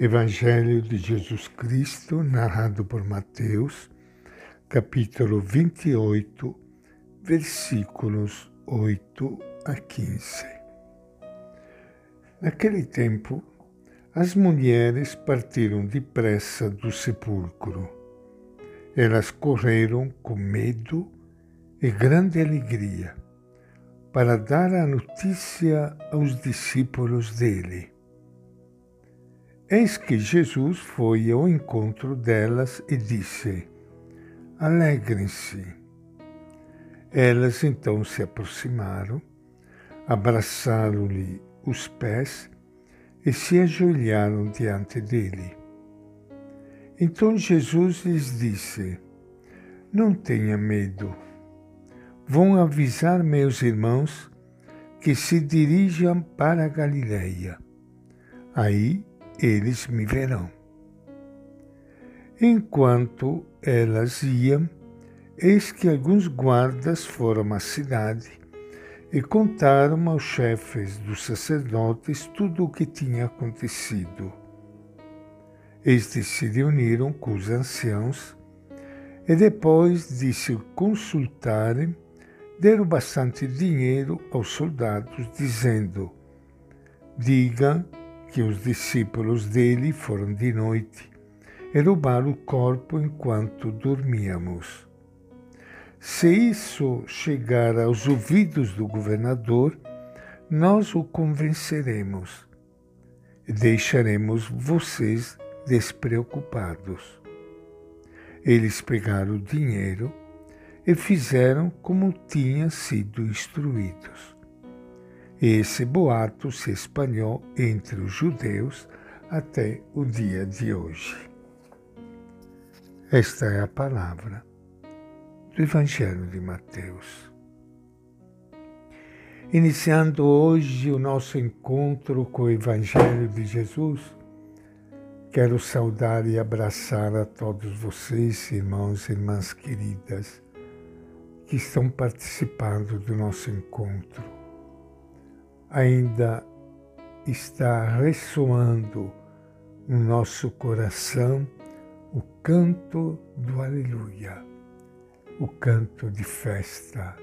Evangelho de Jesus Cristo, narrado por Mateus, capítulo 28, versículos 8 a 15. Naquele tempo, as mulheres partiram depressa do sepulcro. Elas correram com medo e grande alegria para dar a notícia aos discípulos dele. Eis que Jesus foi ao encontro delas e disse: Alegrem-se. Elas então se aproximaram, abraçaram-lhe os pés e se ajoelharam diante dele. Então Jesus lhes disse: Não tenha medo. Vão avisar meus irmãos que se dirijam para a Galileia. Aí eles me verão. Enquanto elas iam, eis que alguns guardas foram à cidade e contaram aos chefes dos sacerdotes tudo o que tinha acontecido. Estes se reuniram com os anciãos e, depois de se consultarem, deram bastante dinheiro aos soldados, dizendo: Digam que os discípulos dele foram de noite e roubaram o corpo enquanto dormíamos. Se isso chegar aos ouvidos do governador, nós o convenceremos e deixaremos vocês despreocupados. Eles pegaram o dinheiro e fizeram como tinham sido instruídos. Esse boato se espalhou entre os judeus até o dia de hoje. Esta é a palavra do Evangelho de Mateus. Iniciando hoje o nosso encontro com o Evangelho de Jesus, quero saudar e abraçar a todos vocês, irmãos e irmãs queridas, que estão participando do nosso encontro ainda está ressoando no nosso coração o canto do Aleluia, o canto de festa,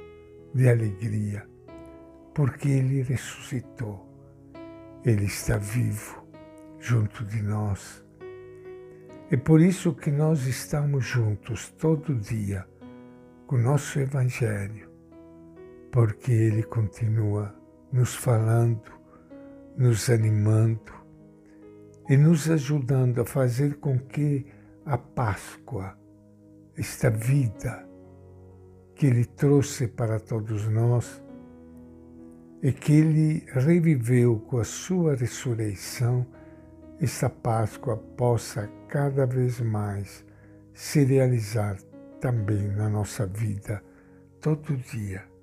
de alegria, porque Ele ressuscitou, Ele está vivo junto de nós. É por isso que nós estamos juntos todo dia com o nosso Evangelho, porque Ele continua nos falando, nos animando e nos ajudando a fazer com que a Páscoa, esta vida que Ele trouxe para todos nós e que Ele reviveu com a Sua ressurreição, esta Páscoa possa cada vez mais se realizar também na nossa vida, todo dia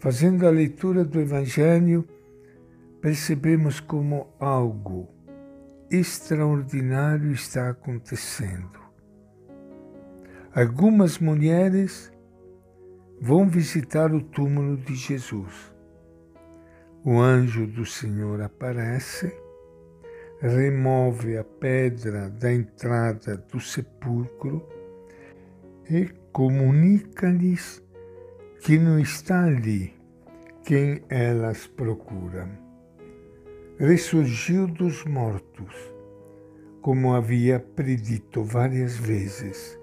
Fazendo a leitura do Evangelho, percebemos como algo extraordinário está acontecendo. Algumas mulheres vão visitar o túmulo de Jesus. O anjo do Senhor aparece, remove a pedra da entrada do sepulcro e comunica-lhes que não está ali quem elas procuram. Ressurgiu dos mortos, como havia predito várias vezes,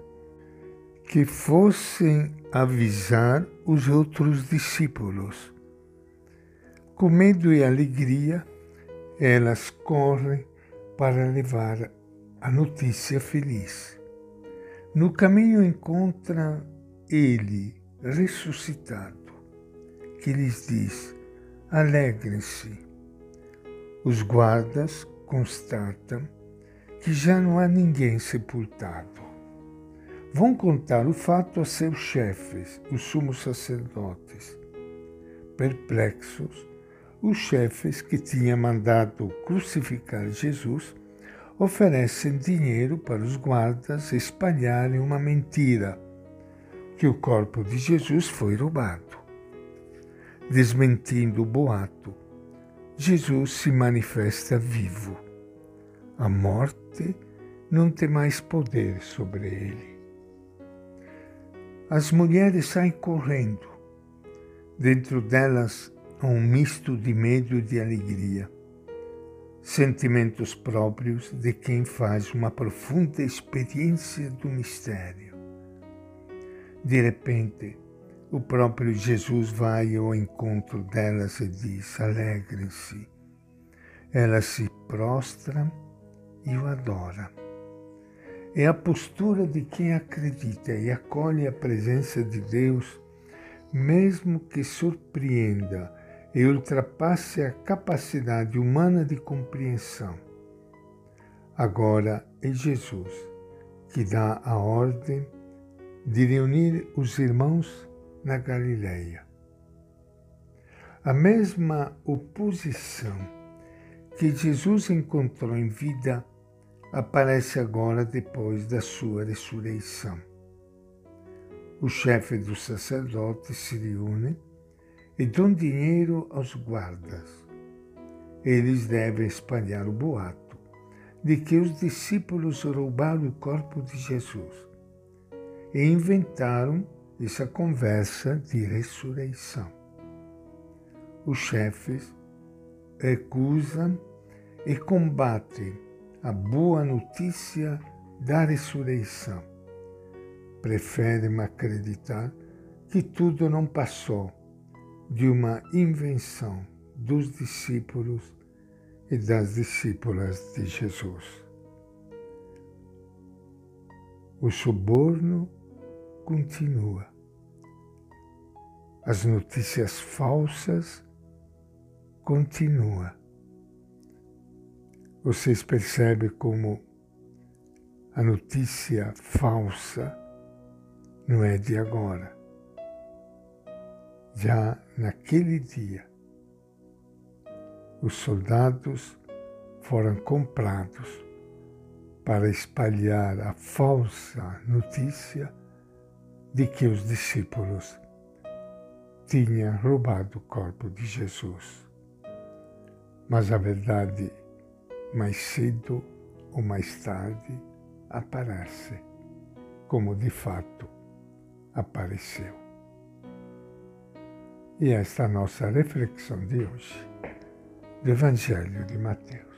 que fossem avisar os outros discípulos. Com medo e alegria, elas correm para levar a notícia feliz. No caminho encontra ele, ressuscitado, que lhes diz: alegrem-se. Os guardas constatam que já não há ninguém sepultado. Vão contar o fato a seus chefes, os sumos sacerdotes. Perplexos, os chefes que tinham mandado crucificar Jesus oferecem dinheiro para os guardas espalharem uma mentira que o corpo de Jesus foi roubado. Desmentindo o boato, Jesus se manifesta vivo. A morte não tem mais poder sobre ele. As mulheres saem correndo. Dentro delas há um misto de medo e de alegria, sentimentos próprios de quem faz uma profunda experiência do mistério. De repente, o próprio Jesus vai ao encontro delas e diz: Alegrem-se. Elas se prostram e o adoram. É a postura de quem acredita e acolhe a presença de Deus, mesmo que surpreenda e ultrapasse a capacidade humana de compreensão. Agora é Jesus que dá a ordem de reunir os irmãos na Galileia. A mesma oposição que Jesus encontrou em vida aparece agora depois da sua ressurreição. O chefe dos sacerdotes se reúne e dão dinheiro aos guardas. Eles devem espalhar o boato de que os discípulos roubaram o corpo de Jesus e inventaram essa conversa de ressurreição. Os chefes recusam e combatem a boa notícia da ressurreição. Preferem acreditar que tudo não passou de uma invenção dos discípulos e das discípulas de Jesus. O suborno continua. As notícias falsas continuam. Vocês percebem como a notícia falsa não é de agora. Já naquele dia, os soldados foram comprados para espalhar a falsa notícia de que os discípulos tinham roubado o corpo de Jesus. Mas a verdade, mais cedo ou mais tarde, aparece, como de fato apareceu. E esta é a nossa reflexão de hoje do Evangelho de Mateus.